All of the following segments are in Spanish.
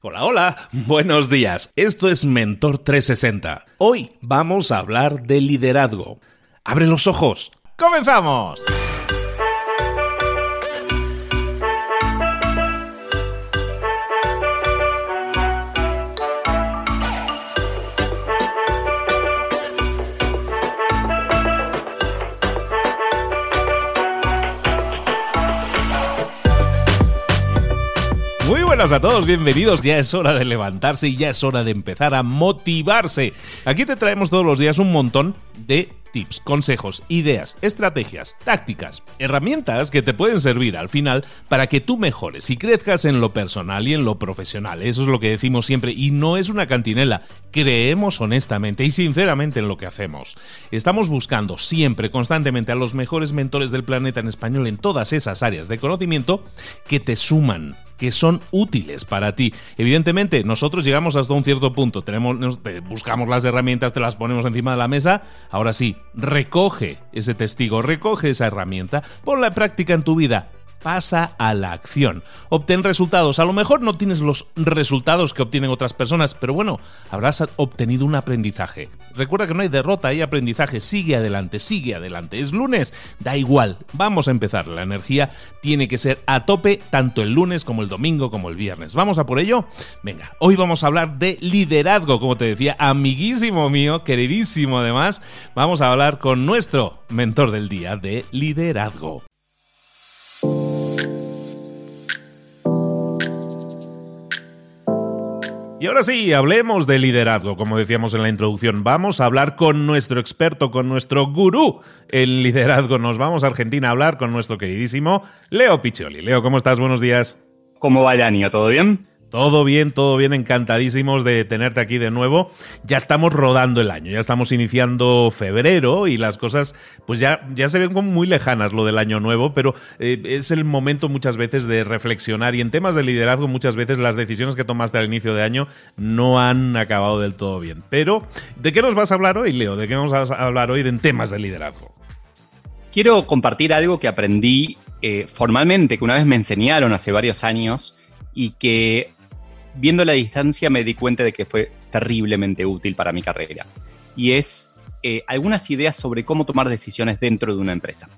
Hola, hola, buenos días. Esto es Mentor 360. Hoy vamos a hablar de liderazgo. Abre los ojos. ¡Comenzamos! Buenas a todos, bienvenidos. Ya es hora de levantarse y ya es hora de empezar a motivarse. Aquí te traemos todos los días un montón de tips, consejos, ideas, estrategias, tácticas, herramientas que te pueden servir al final para que tú mejores y crezcas en lo personal y en lo profesional. Eso es lo que decimos siempre y no es una cantinela. Creemos honestamente y sinceramente en lo que hacemos. Estamos buscando siempre, constantemente a los mejores mentores del planeta en español en todas esas áreas de conocimiento que te suman que son útiles para ti. Evidentemente, nosotros llegamos hasta un cierto punto, tenemos, buscamos las herramientas, te las ponemos encima de la mesa. Ahora sí, recoge ese testigo, recoge esa herramienta, ponla en práctica en tu vida pasa a la acción. Obtén resultados. A lo mejor no tienes los resultados que obtienen otras personas, pero bueno, habrás obtenido un aprendizaje. Recuerda que no hay derrota, hay aprendizaje. Sigue adelante, sigue adelante. Es lunes, da igual. Vamos a empezar. La energía tiene que ser a tope tanto el lunes como el domingo como el viernes. ¿Vamos a por ello? Venga, hoy vamos a hablar de liderazgo, como te decía, amiguísimo mío, queridísimo además. Vamos a hablar con nuestro mentor del día de liderazgo. Y ahora sí, hablemos de liderazgo, como decíamos en la introducción. Vamos a hablar con nuestro experto, con nuestro gurú en liderazgo. Nos vamos a Argentina a hablar con nuestro queridísimo Leo Piccioli. Leo, ¿cómo estás? Buenos días. ¿Cómo va año? ¿Todo bien? Todo bien, todo bien, encantadísimos de tenerte aquí de nuevo. Ya estamos rodando el año, ya estamos iniciando febrero y las cosas pues ya, ya se ven como muy lejanas lo del año nuevo, pero eh, es el momento muchas veces de reflexionar y en temas de liderazgo muchas veces las decisiones que tomaste al inicio de año no han acabado del todo bien. Pero, ¿de qué nos vas a hablar hoy, Leo? ¿De qué vamos a hablar hoy en temas de liderazgo? Quiero compartir algo que aprendí eh, formalmente, que una vez me enseñaron hace varios años y que viendo la distancia me di cuenta de que fue terriblemente útil para mi carrera. Y es eh, algunas ideas sobre cómo tomar decisiones dentro de una empresa.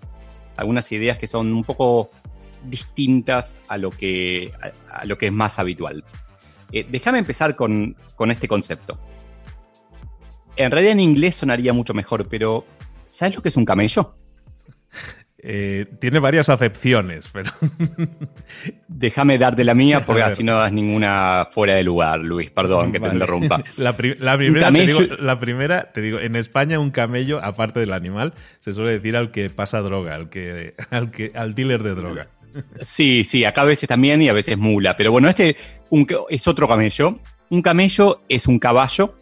Algunas ideas que son un poco distintas a lo que, a, lo que es más habitual. Eh, déjame empezar con, con este concepto. En realidad en inglés sonaría mucho mejor, pero ¿sabes lo que es un camello? Eh, tiene varias acepciones, pero. Déjame darte la mía porque así no das ninguna fuera de lugar, Luis. Perdón que te interrumpa. La, primera, te digo, la primera, te digo, en España un camello, aparte del animal, se suele decir al que pasa droga, al que, al que, al dealer de droga. Sí, sí, acá a veces también y a veces mula. Pero bueno, este es otro camello. Un camello es un caballo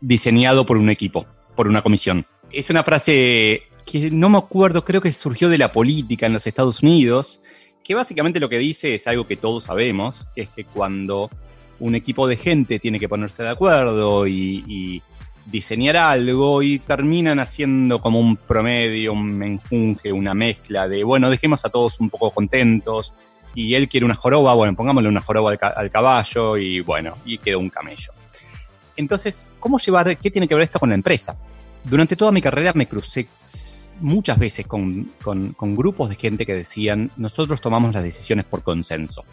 diseñado por un equipo, por una comisión. Es una frase que no me acuerdo, creo que surgió de la política en los Estados Unidos, que básicamente lo que dice es algo que todos sabemos, que es que cuando un equipo de gente tiene que ponerse de acuerdo y, diseñar algo y terminan haciendo como un promedio, un menjunje, una mezcla de, bueno, dejemos a todos un poco contentos y él quiere una joroba, bueno, pongámosle una joroba al, al caballo y bueno, y quedó un camello. Entonces, ¿cómo llevar, qué tiene que ver esto con la empresa? Durante toda mi carrera me crucé muchas veces con, grupos de gente que decían, nosotros tomamos las decisiones por consenso.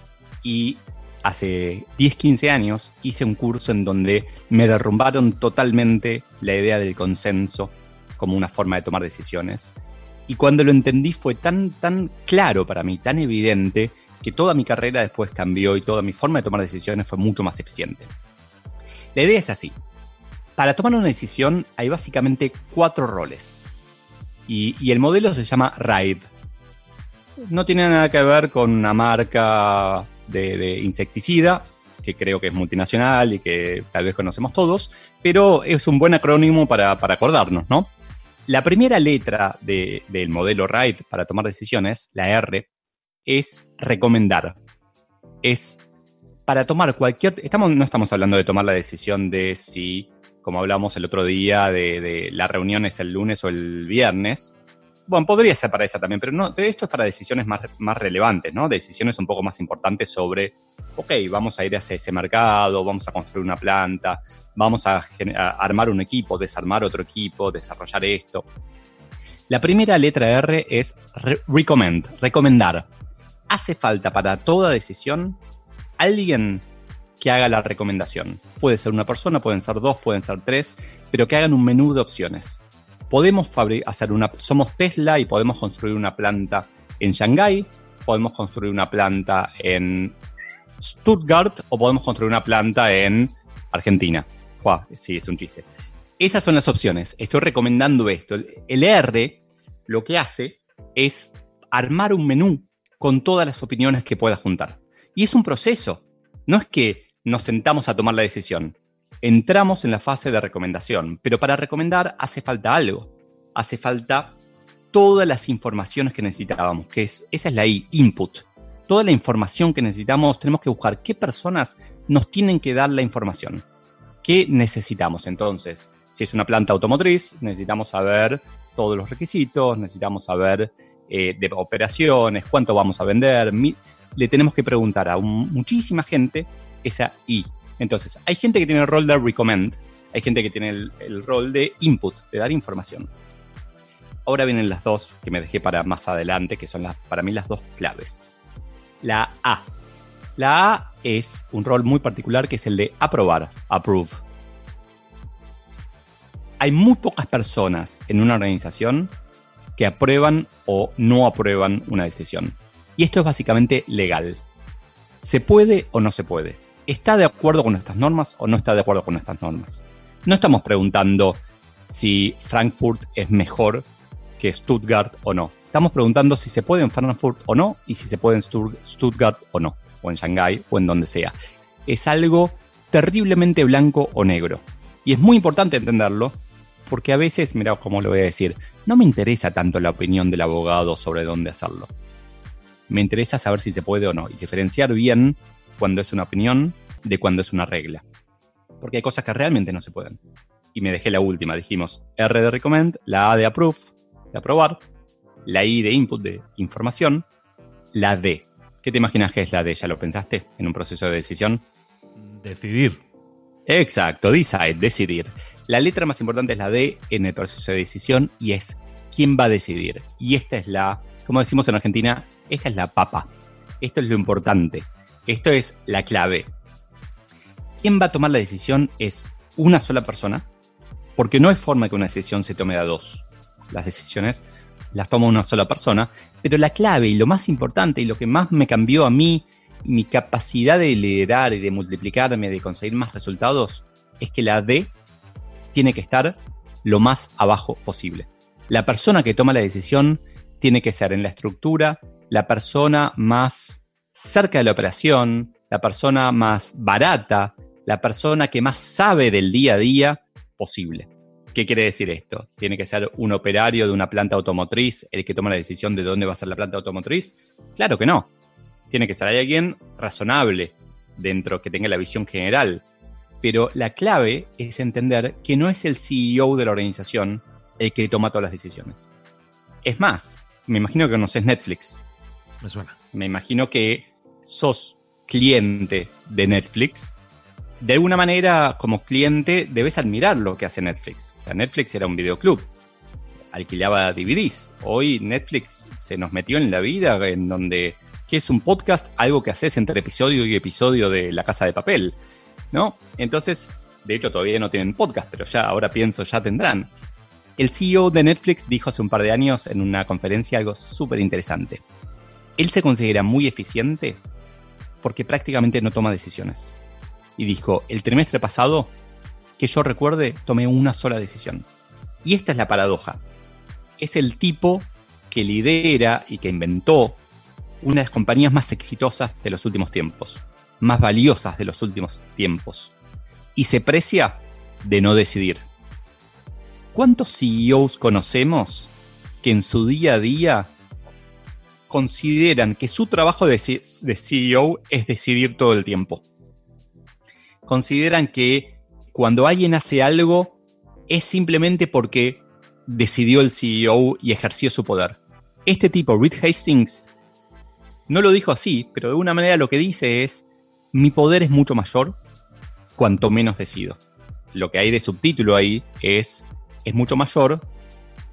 Y hace 10, 15 años hice un curso en donde me derrumbaron totalmente la idea del consenso como una forma de tomar decisiones. Y cuando lo entendí fue tan, tan claro para mí, tan evidente, que toda mi carrera después cambió y toda mi forma de tomar decisiones fue mucho más eficiente. La idea es así. Para tomar una decisión hay básicamente cuatro roles. Y, el modelo se llama Ride. No tiene nada que ver con una marca de, insecticida, que creo que es multinacional y que tal vez conocemos todos, pero es un buen acrónimo para, acordarnos, ¿no? La primera letra del modelo RIDE para tomar decisiones, la R, es recomendar. Es para tomar cualquier... Estamos, no estamos hablando de tomar la decisión de si como hablamos el otro día, de, la reunión es el lunes o el viernes, bueno, podría ser para esa también, pero no, esto es para decisiones más, más relevantes, ¿no? Decisiones un poco más importantes sobre, ok, vamos a ir hacia ese mercado, vamos a construir una planta, vamos a, armar un equipo, desarmar otro equipo, desarrollar esto. La primera letra R es recommend, recomendar. Hace falta para toda decisión alguien que haga la recomendación. Puede ser una persona, pueden ser dos, pueden ser tres, pero que hagan un menú de opciones podemos hacer una, somos Tesla y podemos construir una planta en Shanghái, podemos construir una planta en Stuttgart o podemos construir una planta en Argentina. sí, es un chiste. Esas son las opciones. Estoy recomendando esto. El R lo que hace es armar un menú con todas las opiniones que pueda juntar. Y es un proceso. No es que nos sentamos a tomar la decisión entramos en la fase de recomendación, pero para recomendar hace falta algo. Hace falta todas las informaciones que necesitábamos, que es, esa es la I, input. Toda la información que necesitamos, tenemos que buscar qué personas nos tienen que dar la información. ¿Qué necesitamos entonces? Si es una planta automotriz, necesitamos saber todos los requisitos, necesitamos saber eh, de operaciones, cuánto vamos a vender. Le tenemos que preguntar a muchísima gente esa I, entonces, hay gente que tiene el rol de recommend, hay gente que tiene el, rol de input, de dar información. Ahora vienen las dos que me dejé para más adelante, que son las, para mí las dos claves. La A. La A es un rol muy particular que es el de aprobar, approve. Hay muy pocas personas en una organización que aprueban o no aprueban una decisión. Y esto es básicamente legal. ¿Se puede o no se puede? ¿está de acuerdo con estas normas o no está de acuerdo con estas normas? No estamos preguntando si Frankfurt es mejor que Stuttgart o no. Estamos preguntando si se puede en Frankfurt o no y si se puede en Stuttgart o no, o en Shanghái o en donde sea. Es algo terriblemente blanco o negro. Y es muy importante entenderlo porque a veces, mira cómo lo voy a decir, no me interesa tanto la opinión del abogado sobre dónde hacerlo. Me interesa saber si se puede o no y diferenciar bien cuando es una opinión de cuando es una regla. Porque hay cosas que realmente no se pueden. Y me dejé la última, dijimos R de recommend, la A de approve, de aprobar, la I de input, de información, la D. ¿Qué te imaginas que es la D? ¿Ya lo pensaste en un proceso de decisión? Decidir. Exacto, decide, decidir. La letra más importante es la D en el proceso de decisión y es quién va a decidir. Y esta es la, como decimos en Argentina, esta es la papa. Esto es lo importante. Esto es la clave. ¿Quién va a tomar la decisión es una sola persona? Porque no hay forma que una decisión se tome a dos. Las decisiones las toma una sola persona, pero la clave y lo más importante y lo que más me cambió a mí, mi capacidad de liderar y de multiplicarme, de conseguir más resultados, es que la D tiene que estar lo más abajo posible. La persona que toma la decisión tiene que ser en la estructura la persona más cerca de la operación, la persona más barata, la persona que más sabe del día a día posible. ¿Qué quiere decir esto? ¿Tiene que ser un operario de una planta automotriz el que toma la decisión de dónde va a ser la planta automotriz? Claro que no. Tiene que ser alguien razonable dentro, que tenga la visión general. Pero la clave es entender que no es el CEO de la organización el que toma todas las decisiones. Es más, me imagino que conoces Netflix. Me suena. Me imagino que sos cliente de Netflix. De alguna manera, como cliente, debes admirar lo que hace Netflix. O sea, Netflix era un videoclub. Alquilaba DVDs. Hoy Netflix se nos metió en la vida en donde, ¿qué es un podcast? Algo que haces entre episodio y episodio de La Casa de Papel. ¿No? Entonces, de hecho todavía no tienen podcast, pero ya ahora pienso, ya tendrán. El CEO de Netflix dijo hace un par de años en una conferencia algo súper interesante él se considera muy eficiente porque prácticamente no toma decisiones. Y dijo, el trimestre pasado, que yo recuerde, tomé una sola decisión. Y esta es la paradoja. Es el tipo que lidera y que inventó una de las compañías más exitosas de los últimos tiempos, más valiosas de los últimos tiempos. Y se precia de no decidir. ¿Cuántos CEOs conocemos que en su día a día consideran que su trabajo de, CEO es decidir todo el tiempo. Consideran que cuando alguien hace algo es simplemente porque decidió el CEO y ejerció su poder. Este tipo, Reed Hastings, no lo dijo así, pero de alguna manera lo que dice es, mi poder es mucho mayor cuanto menos decido. Lo que hay de subtítulo ahí es, es mucho mayor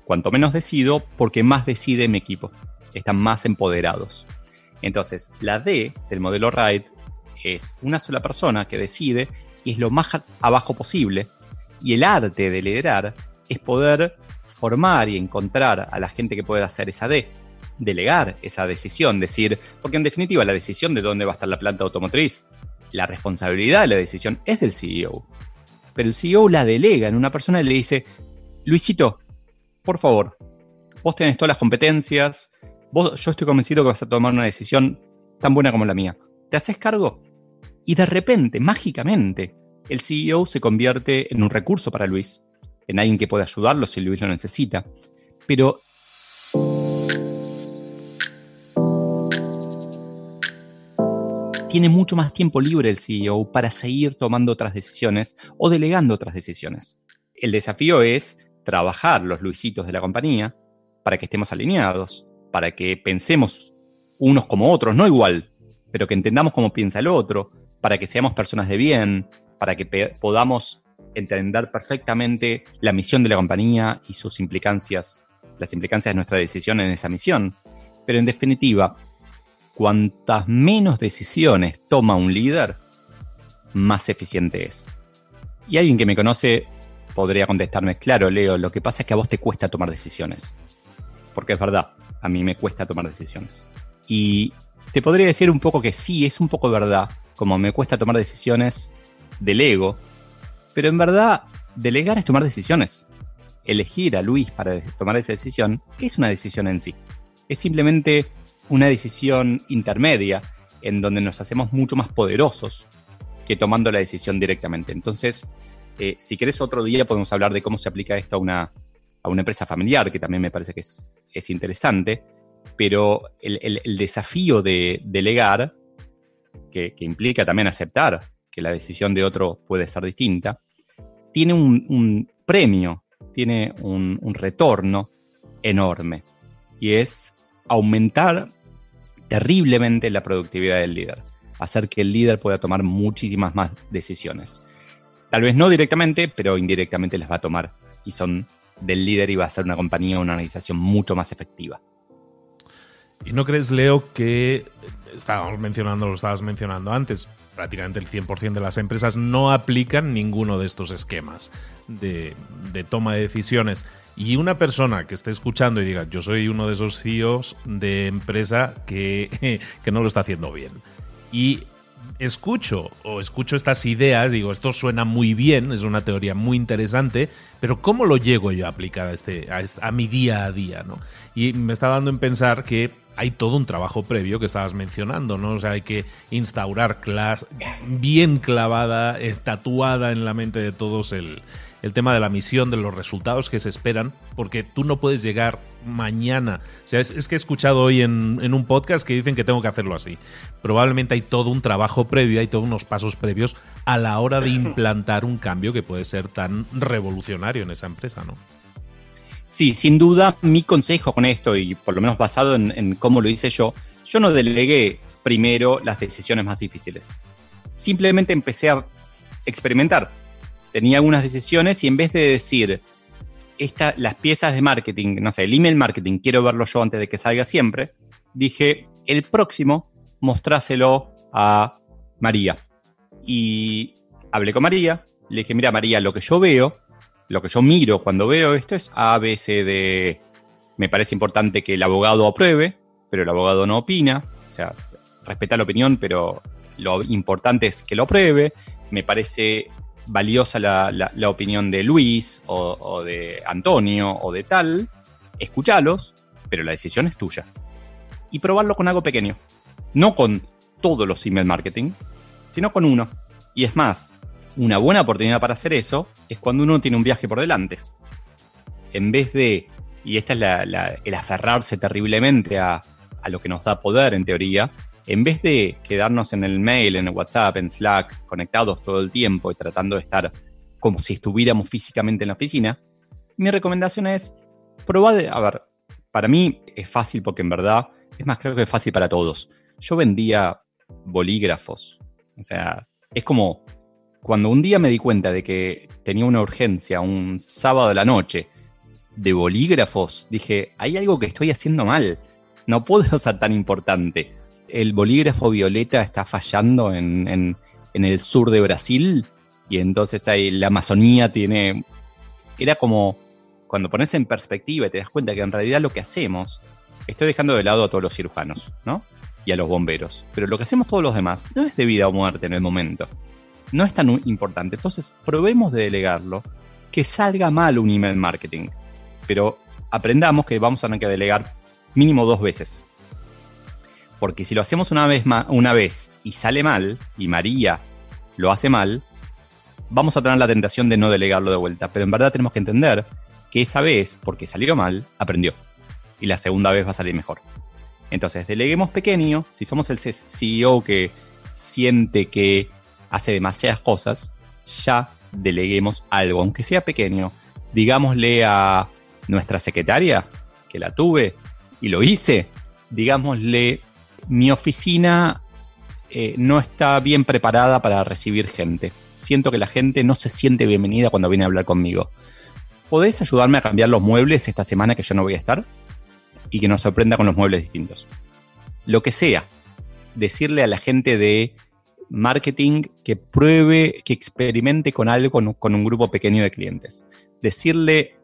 cuanto menos decido porque más decide mi equipo. Están más empoderados. Entonces, la D del modelo RIDE es una sola persona que decide y es lo más abajo posible. Y el arte de liderar es poder formar y encontrar a la gente que pueda hacer esa D, delegar esa decisión, decir, porque en definitiva la decisión de dónde va a estar la planta automotriz, la responsabilidad de la decisión es del CEO. Pero el CEO la delega en una persona y le dice, Luisito, por favor, vos tenés todas las competencias, vos, yo estoy convencido que vas a tomar una decisión tan buena como la mía. ¿Te haces cargo? Y de repente, mágicamente, el CEO se convierte en un recurso para Luis en alguien que pueda ayudarlo si Luis lo necesita. Pero tiene mucho más tiempo libre el CEO para seguir tomando otras decisiones o delegando otras decisiones. El desafío es trabajar los Luisitos de la compañía para que estemos alineados, para que pensemos unos como otros, no igual, pero que entendamos cómo piensa el otro, para que seamos personas de bien, para que podamos entender perfectamente la misión de la compañía y sus implicancias, las implicancias de nuestra decisión en esa misión. Pero en definitiva, cuantas menos decisiones toma un líder, más eficiente es. Y alguien que me conoce podría contestarme, claro, Leo, lo que pasa es que a vos te cuesta tomar decisiones. Porque es verdad, a mí me cuesta tomar decisiones. Y te podría decir un poco que sí, es un poco verdad, como me cuesta tomar decisiones del ego, pero en verdad, delegar es tomar decisiones. Elegir a Luis para tomar esa decisión es una decisión en sí. Es simplemente una decisión intermedia en donde nos hacemos mucho más poderosos que tomando la decisión directamente. Entonces, eh, si querés otro día podemos hablar de cómo se aplica esto a una, a una empresa familiar, que también me parece que es, interesante, pero el, desafío de delegar, que, que implica también aceptar que la decisión de otro puede ser distinta, tiene un, premio, tiene un, retorno enorme. Y es aumentar terriblemente la productividad del líder. Hacer que el líder pueda tomar muchísimas más decisiones. Tal vez no directamente, pero indirectamente las va a tomar. Y son del líder y va a ser una compañía una organización mucho más efectiva. ¿Y no crees, Leo, que estábamos mencionando, lo estabas mencionando antes, prácticamente el 100% de las empresas no aplican ninguno de estos esquemas de, toma de decisiones. Y una persona que esté escuchando y diga, yo soy uno de esos CEOs de empresa que, que no lo está haciendo bien. Y escucho o escucho estas ideas, digo, esto suena muy bien, es una teoría muy interesante, pero ¿cómo lo llego yo a aplicar a, este, a, mi día a día? ¿no? Y me está dando en pensar que hay todo un trabajo previo que estabas mencionando, ¿no? O sea, hay que instaurar bien clavada, eh, tatuada en la mente de todos el, el tema de la misión, de los resultados que se esperan, porque tú no puedes llegar mañana. O sea, es, que he escuchado hoy en, un podcast que dicen que tengo que hacerlo así. Probablemente hay todo un trabajo previo, hay todos unos pasos previos a la hora de implantar un cambio que puede ser tan revolucionario en esa empresa, ¿no? Sí, sin duda, mi consejo con esto, y por lo menos basado en, cómo lo hice yo, yo no delegué primero las decisiones más difíciles. Simplemente empecé a experimentar tenía algunas decisiones y en vez de decir, esta, las piezas de marketing, no sé, el email marketing, quiero verlo yo antes de que salga siempre, dije, el próximo, mostráselo a María. Y hablé con María, le dije, mira María, lo que yo veo, lo que yo miro cuando veo esto es A, B, C, D. Me parece importante que el abogado apruebe, pero el abogado no opina. O sea, respeta la opinión, pero lo importante es que lo apruebe. Me parece valiosa la, opinión de Luis o, de Antonio o de tal, escúchalos, pero la decisión es tuya. Y probarlo con algo pequeño. No con todos los email marketing, sino con uno. Y es más, una buena oportunidad para hacer eso es cuando uno tiene un viaje por delante. En vez de, y esta es el aferrarse terriblemente a, a lo que nos da poder en teoría, en vez de quedarnos en el mail, en el WhatsApp, en Slack, conectados todo el tiempo y tratando de estar como si estuviéramos físicamente en la oficina, mi recomendación es probá de, a ver, para mí es fácil porque en verdad, es más, creo que es fácil para todos. Yo vendía bolígrafos. O sea, es como cuando un día me di cuenta de que tenía una urgencia un sábado de la noche de bolígrafos, dije, hay algo que estoy haciendo mal. No puedo ser tan importante. El bolígrafo violeta está fallando en, el sur de Brasil y entonces ahí la Amazonía tiene... Era como cuando pones en perspectiva y te das cuenta que en realidad lo que hacemos, estoy dejando de lado a todos los cirujanos, ¿no? Y a los bomberos. Pero lo que hacemos todos los demás no es de vida o muerte en el momento. No es tan importante. Entonces, probemos de delegarlo. Que salga mal un email marketing pero aprendamos que vamos a tener que delegar mínimo dos veces. Porque si lo hacemos una vez, una vez y sale mal, y María lo hace mal, vamos a tener la tentación de no delegarlo de vuelta. Pero en verdad tenemos que entender que esa vez, porque salió mal, aprendió. Y la segunda vez va a salir mejor. Entonces, deleguemos pequeño. Si somos el CEO que siente que hace demasiadas cosas, ya deleguemos algo, aunque sea pequeño. Digámosle a nuestra secretaria, que la tuve y lo hice, digámosle, mi oficina eh, no está bien preparada para recibir gente. Siento que la gente no se siente bienvenida cuando viene a hablar conmigo. ¿Podés ayudarme a cambiar los muebles esta semana que yo no voy a estar? Y que nos sorprenda con los muebles distintos. Lo que sea. Decirle a la gente de marketing que pruebe, que experimente con algo con un grupo pequeño de clientes. Decirle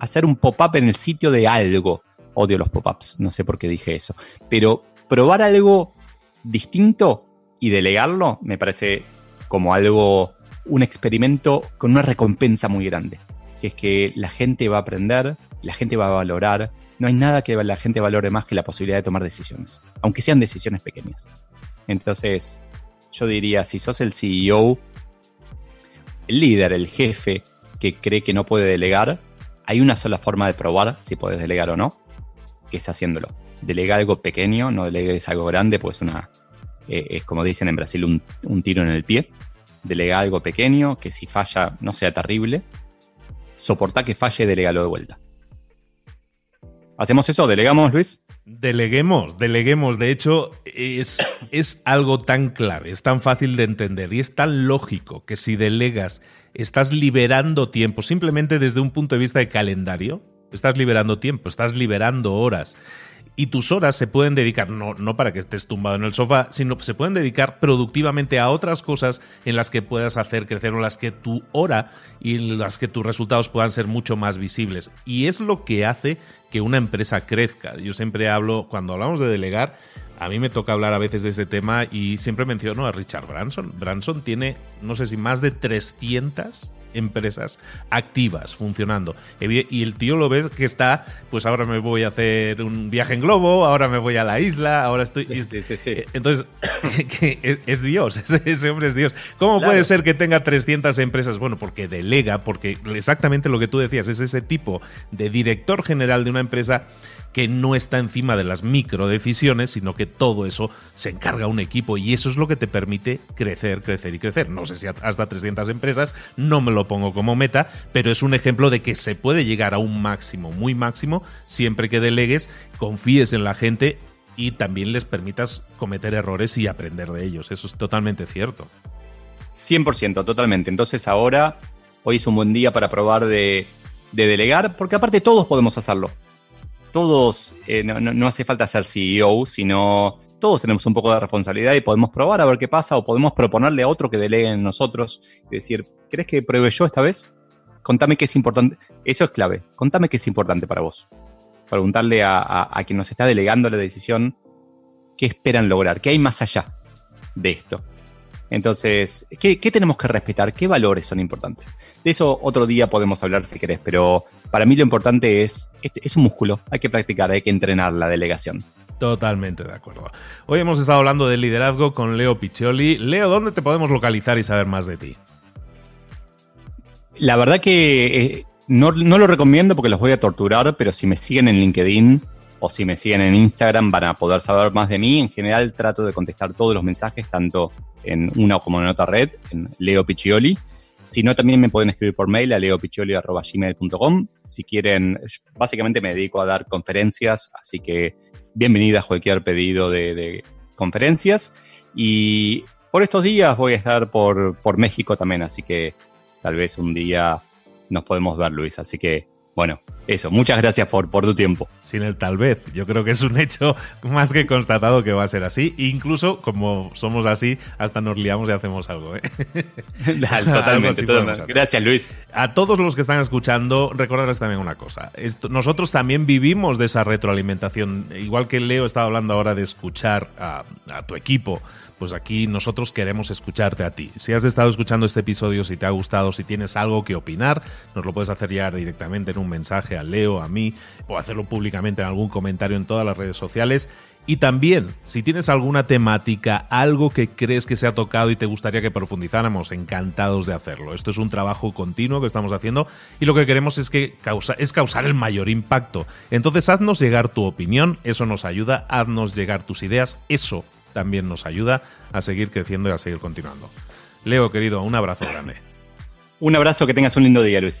hacer un pop-up en el sitio de algo. Odio los pop-ups, no sé por qué dije eso. Pero probar algo distinto y delegarlo me parece como algo, un experimento con una recompensa muy grande. Que es que la gente va a aprender, la gente va a valorar. No hay nada que la gente valore más que la posibilidad de tomar decisiones, aunque sean decisiones pequeñas. Entonces, yo diría, si sos el CEO, el líder, el jefe que cree que no puede delegar, hay una sola forma de probar si puedes delegar o no, que es haciéndolo. Delega algo pequeño, no delegues algo grande, pues una, eh, es como dicen en Brasil, un, tiro en el pie. Delega algo pequeño, que si falla no sea terrible. Soporta que falle y delegalo de vuelta. ¿Hacemos eso? ¿Delegamos, Luis? Deleguemos, deleguemos. De hecho, es, es algo tan clave, es tan fácil de entender y es tan lógico que si delegas estás liberando tiempo, simplemente desde un punto de vista de calendario, estás liberando tiempo, estás liberando horas. Y tus horas se pueden dedicar, no, no para que estés tumbado en el sofá, sino que se pueden dedicar productivamente a otras cosas en las que puedas hacer crecer o las que tu hora y las que tus resultados puedan ser mucho más visibles. Y es lo que hace que una empresa crezca. Yo siempre hablo, cuando hablamos de delegar, a mí me toca hablar a veces de ese tema y siempre menciono a Richard Branson. Branson tiene, no sé si más de 300 empresas activas funcionando. Y el tío lo ves que está, pues ahora me voy a hacer un viaje en globo, ahora me voy a la isla, ahora estoy... Sí, sí, sí. Eh, entonces, es, Dios, ese hombre es Dios. ¿Cómo puede ser que tenga 300 empresas? Bueno, porque delega, porque exactamente lo que tú decías, es ese tipo de director general de una empresa que no está encima de las micro decisiones, sino que todo eso se encarga un equipo y eso es lo que te permite crecer, crecer y crecer. No sé si hasta 300 empresas, no me lo pongo como meta, pero es un ejemplo de que se puede llegar a un máximo, muy máximo, siempre que delegues, confíes en la gente y también les permitas cometer errores y aprender de ellos. Eso es totalmente cierto. 100%, totalmente. Entonces ahora, hoy es un buen día para probar de, de delegar, porque aparte todos podemos hacerlo todos, eh, no, hace falta ser CEO, sino todos tenemos un poco de responsabilidad y podemos probar a ver qué pasa o podemos proponerle a otro que delegue en nosotros y decir, ¿crees que pruebe yo esta vez? Contame qué es importante. Eso es clave. Contame qué es importante para vos. Preguntarle a, quien nos está delegando la decisión qué esperan lograr, qué hay más allá de esto. Entonces, ¿qué, tenemos que respetar? ¿Qué valores son importantes? De eso otro día podemos hablar si querés, pero para mí lo importante es, es un músculo, hay que practicar, hay que entrenar la delegación. Totalmente de acuerdo. Hoy hemos estado hablando de liderazgo con Leo Piccioli. Leo, ¿dónde te podemos localizar y saber más de ti? La verdad que eh, no, no, lo recomiendo porque los voy a torturar, pero si me siguen en LinkedIn o si me siguen en Instagram van a poder saber más de mí. En general trato de contestar todos los mensajes, tanto en una como en otra red, en Leo Piccioli. Si no, también me pueden escribir por mail a leopiccioli.gmail.com. Si quieren, básicamente me dedico a dar conferencias, así que bienvenidas cualquier pedido de, conferencias. Y por estos días voy a estar por, por México también, así que tal vez un día nos podemos ver, Luis. Así que bueno, eso, muchas gracias por, por tu tiempo. Sin el tal vez, yo creo que es un hecho más que constatado que va a ser así. Incluso como somos así, hasta nos liamos y hacemos algo. ¿eh? totalmente, Gracias, Luis. A todos los que están escuchando, recordarles también una cosa. nosotros también vivimos de esa retroalimentación. Igual que Leo estaba hablando ahora de escuchar a, a tu equipo pues aquí nosotros queremos escucharte a ti. Si has estado escuchando este episodio, si te ha gustado, si tienes algo que opinar, nos lo puedes hacer llegar directamente en mensaje a Leo, a mí, o hacerlo públicamente en algún comentario en todas las redes sociales. Y también, si tienes alguna temática, algo que crees que se ha tocado y te gustaría que profundizáramos, encantados de hacerlo. Esto es un trabajo continuo que estamos haciendo y lo que queremos es, que causa, es causar el mayor impacto. Entonces, haznos llegar tu opinión, eso nos ayuda, haznos llegar tus ideas, eso también nos ayuda a seguir creciendo y a seguir continuando. Leo, querido, un abrazo grande. Un abrazo, que tengas un lindo día, Luis.